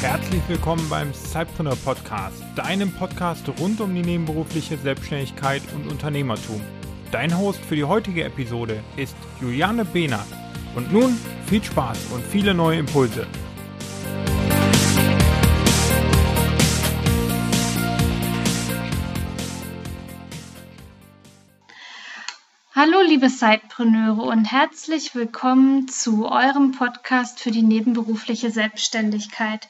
Herzlich willkommen beim Cypreneur Podcast, deinem Podcast rund um die nebenberufliche Selbstständigkeit und Unternehmertum. Dein Host für die heutige Episode ist Juliane Behnert. Und nun viel Spaß und viele neue Impulse. Hallo liebe Sidepreneure und herzlich willkommen zu eurem Podcast für die nebenberufliche Selbstständigkeit.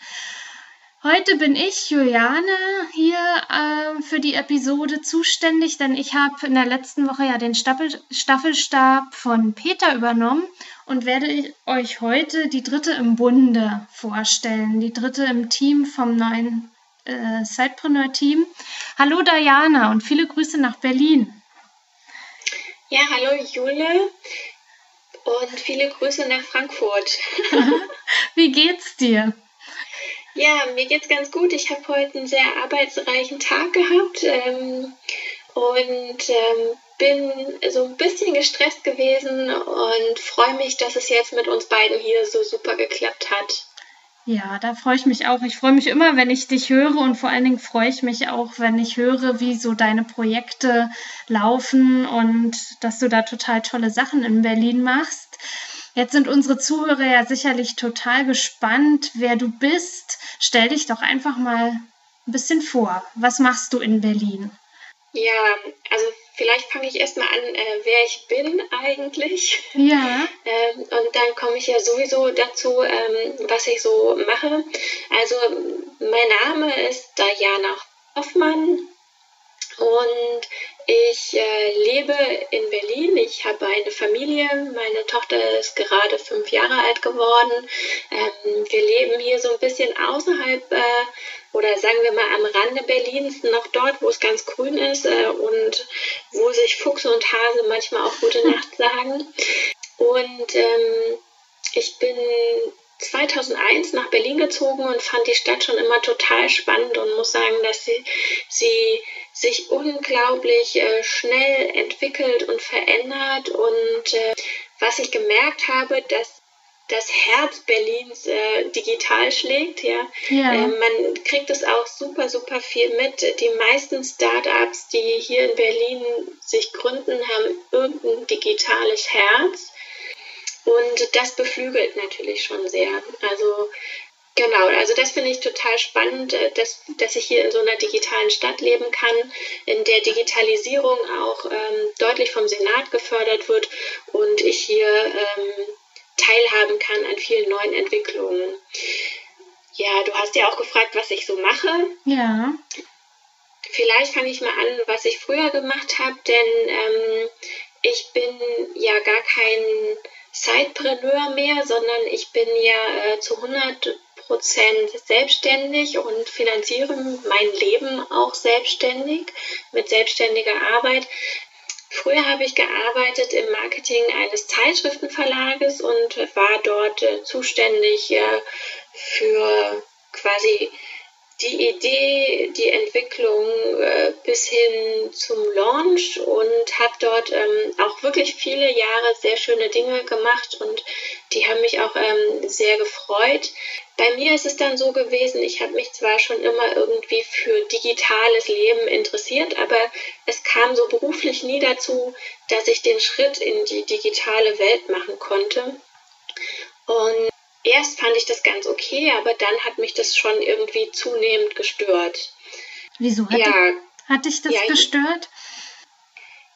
Heute bin ich, Juliane, hier äh, für die Episode zuständig, denn ich habe in der letzten Woche ja den Staffel Staffelstab von Peter übernommen und werde euch heute die dritte im Bunde vorstellen, die dritte im Team vom neuen äh, Sidepreneur-Team. Hallo Diana und viele Grüße nach Berlin. Ja, hallo Jule und viele Grüße nach Frankfurt. Wie geht's dir? Ja, mir geht's ganz gut. Ich habe heute einen sehr arbeitsreichen Tag gehabt ähm, und ähm, bin so ein bisschen gestresst gewesen und freue mich, dass es jetzt mit uns beiden hier so super geklappt hat. Ja, da freue ich mich auch. Ich freue mich immer, wenn ich dich höre und vor allen Dingen freue ich mich auch, wenn ich höre, wie so deine Projekte laufen und dass du da total tolle Sachen in Berlin machst. Jetzt sind unsere Zuhörer ja sicherlich total gespannt, wer du bist. Stell dich doch einfach mal ein bisschen vor. Was machst du in Berlin? Ja, also vielleicht fange ich erstmal an, äh, wer ich bin eigentlich. Ja. ähm, und dann komme ich ja sowieso dazu, ähm, was ich so mache. Also mein Name ist Diana Hoffmann und ich äh, lebe in Berlin. Ich habe eine Familie. Meine Tochter ist gerade fünf Jahre alt geworden. Ähm, wir leben hier so ein bisschen außerhalb äh, oder sagen wir mal am Rande Berlins, noch dort, wo es ganz grün ist äh, und wo sich Fuchs und Hase manchmal auch gute Nacht sagen. Und ähm, ich bin 2001 nach Berlin gezogen und fand die Stadt schon immer total spannend und muss sagen, dass sie, sie sich unglaublich äh, schnell entwickelt und verändert. Und äh, was ich gemerkt habe, dass das Herz Berlins äh, digital schlägt. Ja. ja. Äh, man kriegt es auch super, super viel mit. Die meisten Startups, die hier in Berlin sich gründen, haben irgendein digitales Herz. Und das beflügelt natürlich schon sehr. Also genau, also das finde ich total spannend, äh, dass, dass ich hier in so einer digitalen Stadt leben kann, in der Digitalisierung auch ähm, deutlich vom Senat gefördert wird und ich hier ähm, teilhaben kann an vielen neuen Entwicklungen. Ja, du hast ja auch gefragt, was ich so mache. Ja. Vielleicht fange ich mal an, was ich früher gemacht habe, denn ähm, ich bin ja gar kein Zeitpreneur mehr, sondern ich bin ja äh, zu 100 Prozent selbstständig und finanziere mein Leben auch selbstständig mit selbstständiger Arbeit. Früher habe ich gearbeitet im Marketing eines Zeitschriftenverlages und war dort äh, zuständig äh, für quasi die Idee, die Entwicklung äh, bis hin zum Launch und habe dort ähm, auch wirklich viele Jahre sehr schöne Dinge gemacht und die haben mich auch ähm, sehr gefreut. Bei mir ist es dann so gewesen, ich habe mich zwar schon immer irgendwie für digitales Leben interessiert, aber es kam so beruflich nie dazu, dass ich den Schritt in die digitale Welt machen konnte. Und erst fand ich das ganz okay, aber dann hat mich das schon irgendwie zunehmend gestört. Wieso hat, ja, dich, hat dich das ja, gestört?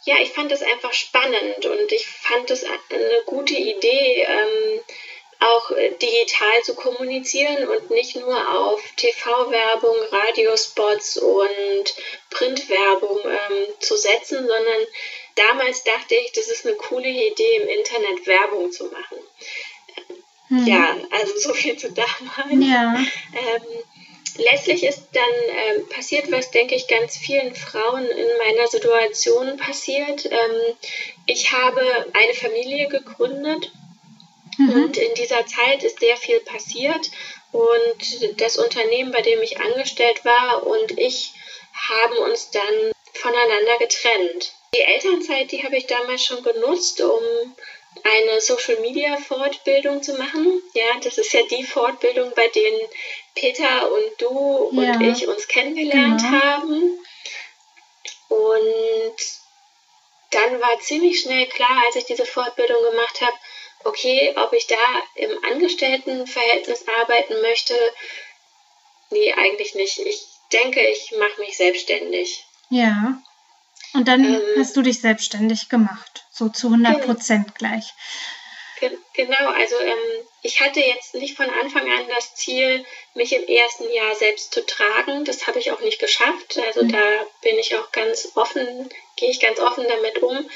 Ja, ich fand das einfach spannend und ich fand das eine gute Idee, ähm, auch digital zu kommunizieren und nicht nur auf TV-Werbung, Radiospots und Printwerbung ähm, zu setzen, sondern damals dachte ich, das ist eine coole Idee, im Internet Werbung zu machen. Mhm. Ja, also so viel zu damals. Ja. Ähm, letztlich ist dann ähm, passiert, was denke ich ganz vielen Frauen in meiner Situation passiert. Ähm, ich habe eine Familie gegründet mhm. und in dieser Zeit ist sehr viel passiert und das Unternehmen, bei dem ich angestellt war und ich haben uns dann voneinander getrennt. Die Elternzeit, die habe ich damals schon genutzt, um eine Social Media Fortbildung zu machen. Ja, das ist ja die Fortbildung, bei denen Peter und du ja, und ich uns kennengelernt genau. haben. Und dann war ziemlich schnell klar, als ich diese Fortbildung gemacht habe, okay, ob ich da im Angestelltenverhältnis arbeiten möchte. Nee, eigentlich nicht. Ich denke, ich mache mich selbstständig. Ja. Und dann ähm, hast du dich selbstständig gemacht, so zu 100 Prozent gleich. Genau, also ähm, ich hatte jetzt nicht von Anfang an das Ziel, mich im ersten Jahr selbst zu tragen. Das habe ich auch nicht geschafft. Also mhm. da bin ich auch ganz offen, gehe ich ganz offen damit um.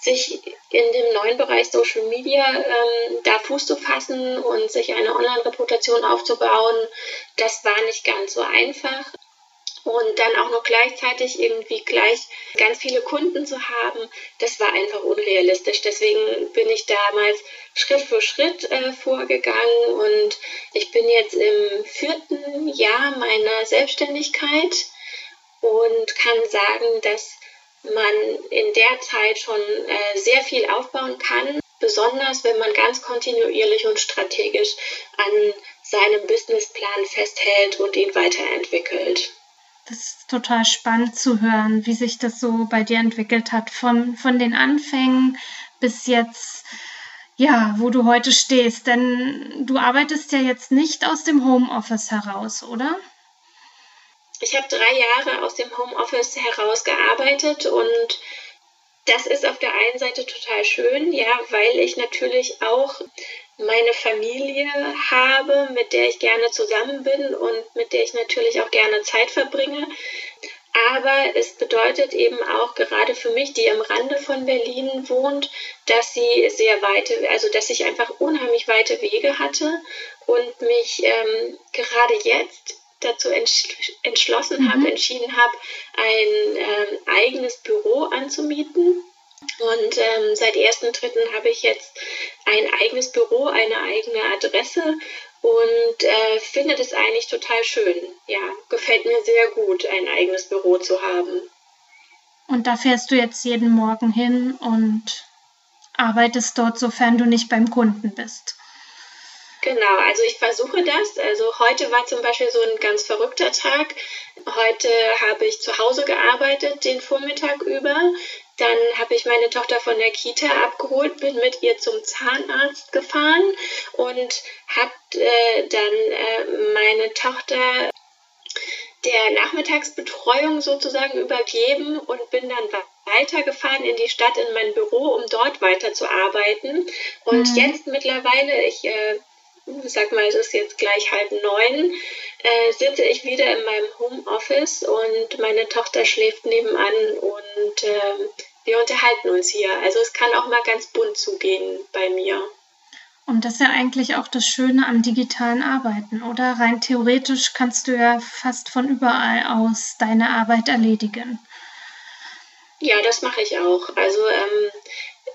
Sich in dem neuen Bereich Social Media ähm, da Fuß zu fassen und sich eine Online-Reputation aufzubauen, das war nicht ganz so einfach und dann auch noch gleichzeitig irgendwie gleich ganz viele Kunden zu haben, das war einfach unrealistisch. Deswegen bin ich damals Schritt für Schritt äh, vorgegangen und ich bin jetzt im vierten Jahr meiner Selbstständigkeit und kann sagen, dass man in der Zeit schon äh, sehr viel aufbauen kann, besonders wenn man ganz kontinuierlich und strategisch an seinem Businessplan festhält und ihn weiterentwickelt. Das ist total spannend zu hören, wie sich das so bei dir entwickelt hat, von, von den Anfängen bis jetzt, ja, wo du heute stehst. Denn du arbeitest ja jetzt nicht aus dem Homeoffice heraus, oder? Ich habe drei Jahre aus dem Homeoffice heraus gearbeitet und das ist auf der einen Seite total schön, ja, weil ich natürlich auch meine Familie habe, mit der ich gerne zusammen bin und mit der ich natürlich auch gerne Zeit verbringe. Aber es bedeutet eben auch gerade für mich, die am Rande von Berlin wohnt, dass sie sehr weite, also dass ich einfach unheimlich weite Wege hatte und mich ähm, gerade jetzt dazu entschlossen mhm. habe, entschieden habe, ein ähm, eigenes Büro anzumieten und ähm, seit 1.3. habe ich jetzt ein eigenes Büro, eine eigene Adresse und äh, finde das eigentlich total schön. Ja, gefällt mir sehr gut, ein eigenes Büro zu haben. Und da fährst du jetzt jeden Morgen hin und arbeitest dort, sofern du nicht beim Kunden bist. Genau, also ich versuche das. Also heute war zum Beispiel so ein ganz verrückter Tag. Heute habe ich zu Hause gearbeitet, den Vormittag über. Dann habe ich meine Tochter von der Kita abgeholt, bin mit ihr zum Zahnarzt gefahren und habe äh, dann äh, meine Tochter der Nachmittagsbetreuung sozusagen übergeben und bin dann weitergefahren in die Stadt, in mein Büro, um dort weiterzuarbeiten. Und mhm. jetzt mittlerweile, ich äh, sag mal, es ist jetzt gleich halb neun, äh, sitze ich wieder in meinem Homeoffice und meine Tochter schläft nebenan und äh, wir unterhalten uns hier. Also es kann auch mal ganz bunt zugehen bei mir. Und das ist ja eigentlich auch das Schöne am digitalen Arbeiten, oder? Rein theoretisch kannst du ja fast von überall aus deine Arbeit erledigen. Ja, das mache ich auch. Also ähm,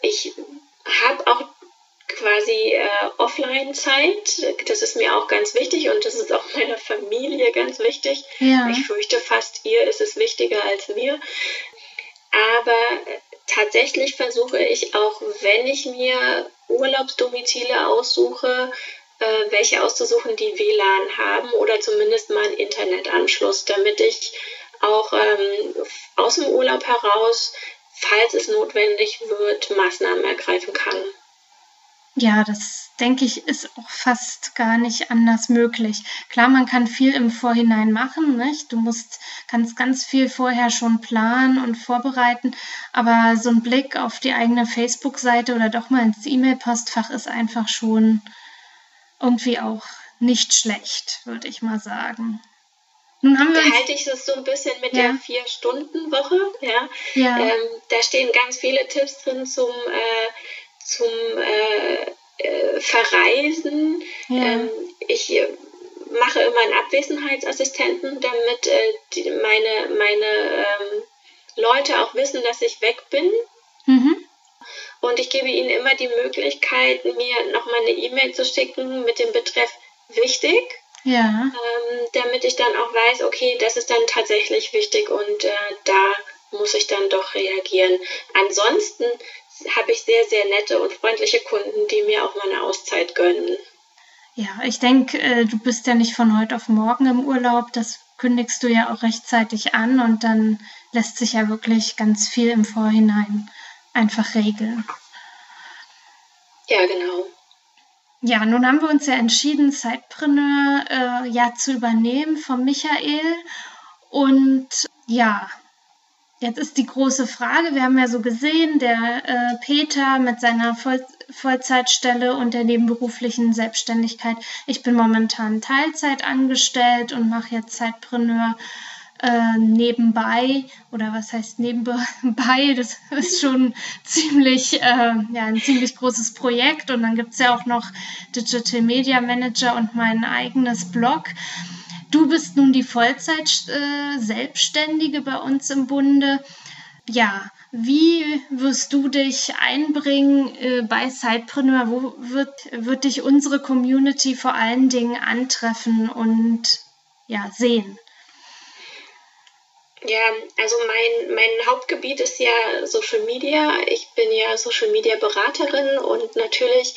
ich habe auch quasi äh, Offline-Zeit. Das ist mir auch ganz wichtig und das ist auch meiner Familie ganz wichtig. Ja. Ich fürchte fast, ihr ist es wichtiger als mir. Aber tatsächlich versuche ich auch, wenn ich mir Urlaubsdomizile aussuche, äh, welche auszusuchen, die WLAN haben oder zumindest mal einen Internetanschluss, damit ich auch ähm, aus dem Urlaub heraus, falls es notwendig wird, Maßnahmen ergreifen kann. Ja, das denke ich, ist auch fast gar nicht anders möglich. Klar, man kann viel im Vorhinein machen, nicht? Du musst, kannst ganz viel vorher schon planen und vorbereiten, aber so ein Blick auf die eigene Facebook-Seite oder doch mal ins E-Mail-Postfach ist einfach schon irgendwie auch nicht schlecht, würde ich mal sagen. Nun haben wir da halte ich das so ein bisschen mit ja. der Vier-Stunden-Woche. Ja. ja. Ähm, da stehen ganz viele Tipps drin zum äh, zum äh, äh, Verreisen. Ja. Ähm, ich mache immer einen Abwesenheitsassistenten, damit äh, die, meine, meine ähm, Leute auch wissen, dass ich weg bin. Mhm. Und ich gebe ihnen immer die Möglichkeit, mir nochmal eine E-Mail zu schicken mit dem Betreff wichtig. Ja. Ähm, damit ich dann auch weiß, okay, das ist dann tatsächlich wichtig und äh, da muss ich dann doch reagieren. Ansonsten habe ich sehr, sehr nette und freundliche Kunden, die mir auch mal eine Auszeit gönnen. Ja, ich denke, äh, du bist ja nicht von heute auf morgen im Urlaub. Das kündigst du ja auch rechtzeitig an und dann lässt sich ja wirklich ganz viel im Vorhinein einfach regeln. Ja, genau. Ja, nun haben wir uns ja entschieden, Sidepreneur äh, ja zu übernehmen von Michael. Und ja, jetzt ist die große Frage, wir haben ja so gesehen, der äh, Peter mit seiner Voll Vollzeitstelle und der nebenberuflichen Selbstständigkeit. Ich bin momentan Teilzeit angestellt und mache jetzt Sidepreneur äh, nebenbei oder was heißt nebenbei, das ist schon ziemlich, äh, ja, ein ziemlich großes Projekt und dann gibt es ja auch noch Digital Media Manager und mein eigenes Blog. Du bist nun die Vollzeit-Selbstständige äh, bei uns im Bunde. Ja, wie wirst du dich einbringen äh, bei Sidepreneur? Wo wird, wird dich unsere Community vor allen Dingen antreffen und ja, sehen? Ja, also mein, mein Hauptgebiet ist ja Social Media. Ich bin ja Social Media Beraterin und natürlich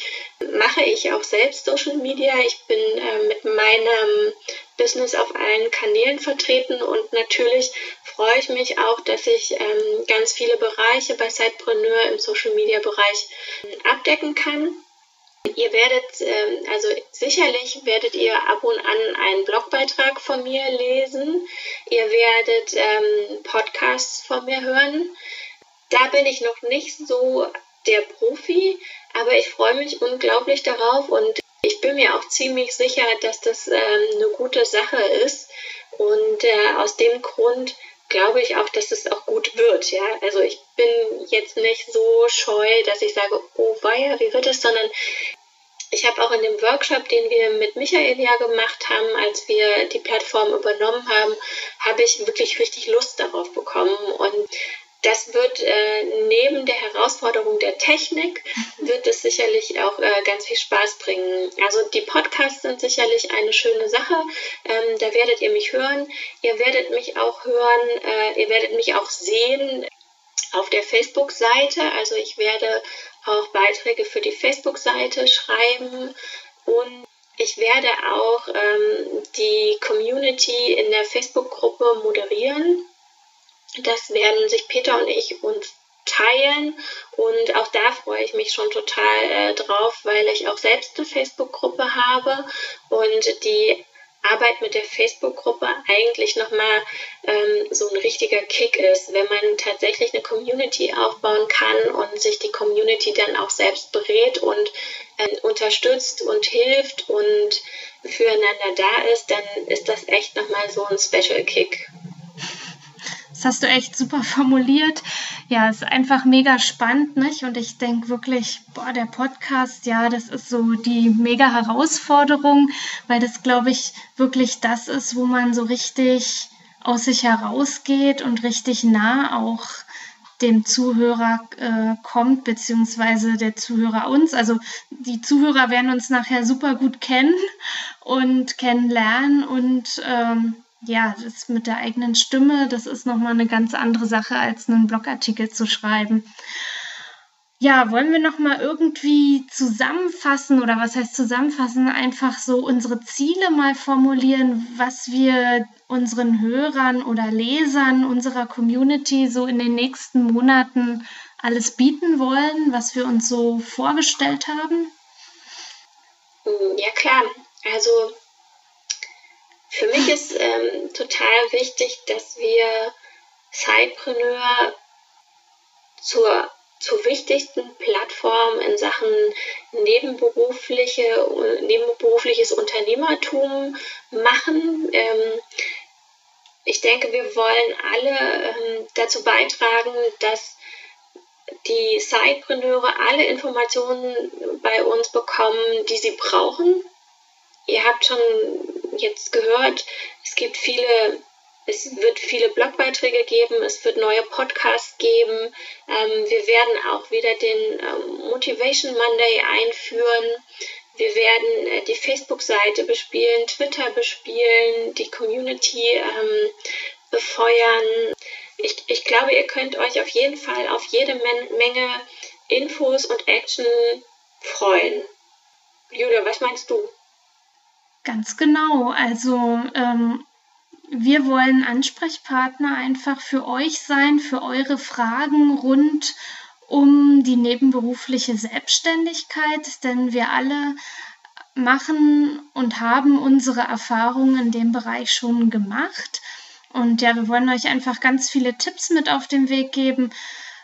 mache ich auch selbst Social Media. Ich bin äh, mit meinem Business auf allen Kanälen vertreten und natürlich freue ich mich auch, dass ich ähm, ganz viele Bereiche bei Sidepreneur im Social Media Bereich ähm, abdecken kann. Ihr werdet, ähm, also sicherlich werdet ihr ab und an einen Blogbeitrag von mir lesen. Ihr werdet ähm, Podcasts von mir hören. Da bin ich noch nicht so der Profi, aber ich freue mich unglaublich darauf und ich bin mir auch ziemlich sicher, dass das ähm, eine gute Sache ist. Und äh, aus dem Grund glaube ich auch, dass es auch gut wird. Ja, also ich bin jetzt nicht so scheu, dass ich sage, oh weia, wie wird es, sondern ich habe auch in dem Workshop, den wir mit Michael ja gemacht haben, als wir die Plattform übernommen haben, habe ich wirklich richtig Lust darauf bekommen und das wird äh, neben der Herausforderung der Technik, wird es sicherlich auch äh, ganz viel Spaß bringen. Also die Podcasts sind sicherlich eine schöne Sache. Ähm, da werdet ihr mich hören. Ihr werdet mich auch hören. Äh, ihr werdet mich auch sehen auf der Facebook-Seite. Also ich werde auch Beiträge für die Facebook-Seite schreiben und ich werde auch ähm, die Community in der Facebook-Gruppe moderieren. Das werden sich Peter und ich uns teilen und auch da freue ich mich schon total äh, drauf, weil ich auch selbst eine Facebook-Gruppe habe und die Arbeit mit der Facebook-Gruppe eigentlich nochmal ähm, so ein richtiger Kick ist, wenn man tatsächlich eine Community aufbauen kann und sich die Community dann auch selbst berät und äh, unterstützt und hilft und füreinander da ist, dann ist das echt nochmal so ein Special Kick. Das hast du echt super formuliert. Ja, ist einfach mega spannend, nicht? Und ich denke wirklich, boah, der Podcast, ja, das ist so die mega Herausforderung, weil das, glaube ich, wirklich das ist, wo man so richtig aus sich herausgeht und richtig nah auch dem Zuhörer äh, kommt, beziehungsweise der Zuhörer uns. Also die Zuhörer werden uns nachher super gut kennen und kennenlernen und ähm, ja, das mit der eigenen Stimme, das ist nochmal eine ganz andere Sache, als einen Blogartikel zu schreiben. Ja, wollen wir nochmal irgendwie zusammenfassen oder was heißt zusammenfassen? Einfach so unsere Ziele mal formulieren, was wir unseren Hörern oder Lesern unserer Community so in den nächsten Monaten alles bieten wollen, was wir uns so vorgestellt haben? Ja, klar. Also für mich ist ähm, total wichtig, dass wir Sidepreneur zur, zur wichtigsten Plattform in Sachen nebenberufliche, nebenberufliches Unternehmertum machen. Ähm, ich denke, wir wollen alle ähm, dazu beitragen, dass die Sidepreneure alle Informationen bei uns bekommen, die sie brauchen. Ihr habt schon jetzt gehört, es gibt viele, es wird viele Blogbeiträge geben, es wird neue Podcasts geben. Ähm, wir werden auch wieder den ähm, Motivation Monday einführen. Wir werden äh, die Facebook-Seite bespielen, Twitter bespielen, die Community ähm, befeuern. Ich, ich glaube, ihr könnt euch auf jeden Fall auf jede Men Menge Infos und Action freuen. Julia, was meinst du? Ganz genau. Also ähm, wir wollen Ansprechpartner einfach für euch sein, für eure Fragen rund um die nebenberufliche Selbstständigkeit, denn wir alle machen und haben unsere Erfahrungen in dem Bereich schon gemacht. Und ja, wir wollen euch einfach ganz viele Tipps mit auf den Weg geben,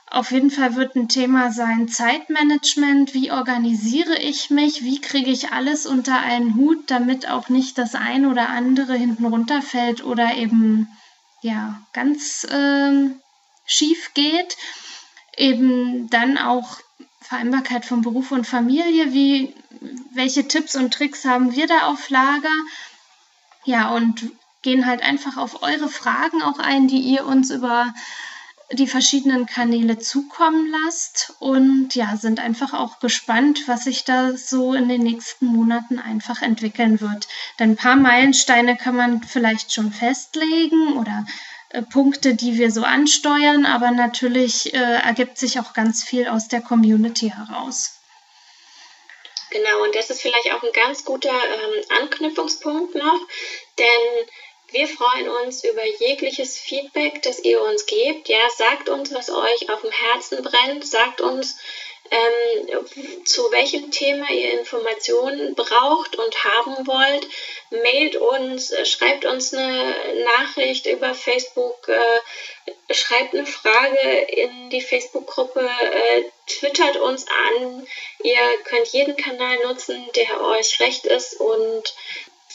auf jeden Fall wird ein Thema sein Zeitmanagement. Wie organisiere ich mich? Wie kriege ich alles unter einen Hut, damit auch nicht das ein oder andere hinten runterfällt oder eben ja ganz ähm, schief geht? Eben dann auch Vereinbarkeit von Beruf und Familie. Wie, welche Tipps und Tricks haben wir da auf Lager? Ja, und gehen halt einfach auf eure Fragen auch ein, die ihr uns über die verschiedenen Kanäle zukommen lasst und ja, sind einfach auch gespannt, was sich da so in den nächsten Monaten einfach entwickeln wird. Denn ein paar Meilensteine kann man vielleicht schon festlegen oder äh, Punkte, die wir so ansteuern, aber natürlich äh, ergibt sich auch ganz viel aus der Community heraus. Genau, und das ist vielleicht auch ein ganz guter ähm, Anknüpfungspunkt noch, denn wir freuen uns über jegliches Feedback, das ihr uns gebt. Ja, sagt uns, was euch auf dem Herzen brennt. Sagt uns, ähm, zu welchem Thema ihr Informationen braucht und haben wollt. Mailt uns, schreibt uns eine Nachricht über Facebook, äh, schreibt eine Frage in die Facebook-Gruppe, äh, twittert uns an. Ihr könnt jeden Kanal nutzen, der euch recht ist und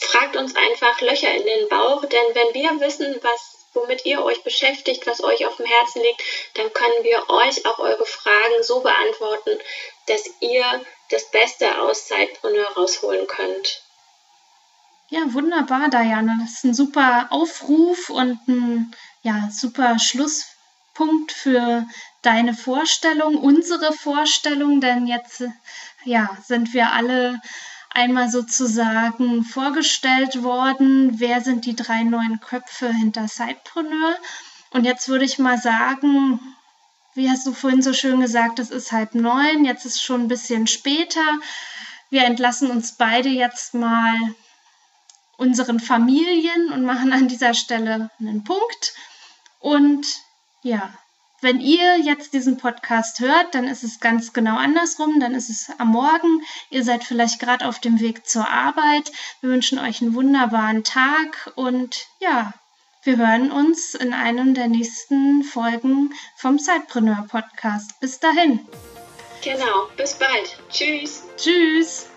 fragt uns einfach Löcher in den Bauch, denn wenn wir wissen, was womit ihr euch beschäftigt, was euch auf dem Herzen liegt, dann können wir euch auch eure Fragen so beantworten, dass ihr das Beste aus Zeitpreneur rausholen könnt. Ja, wunderbar, Diana. Das ist ein super Aufruf und ein ja, super Schlusspunkt für deine Vorstellung, unsere Vorstellung, denn jetzt ja, sind wir alle einmal sozusagen vorgestellt worden, wer sind die drei neuen Köpfe hinter Sidepreneur. Und jetzt würde ich mal sagen, wie hast du vorhin so schön gesagt, es ist halb neun, jetzt ist schon ein bisschen später. Wir entlassen uns beide jetzt mal unseren Familien und machen an dieser Stelle einen Punkt. Und ja, wenn ihr jetzt diesen Podcast hört, dann ist es ganz genau andersrum. Dann ist es am Morgen. Ihr seid vielleicht gerade auf dem Weg zur Arbeit. Wir wünschen euch einen wunderbaren Tag und ja, wir hören uns in einem der nächsten Folgen vom Zeitpreneur Podcast. Bis dahin. Genau, bis bald. Tschüss. Tschüss.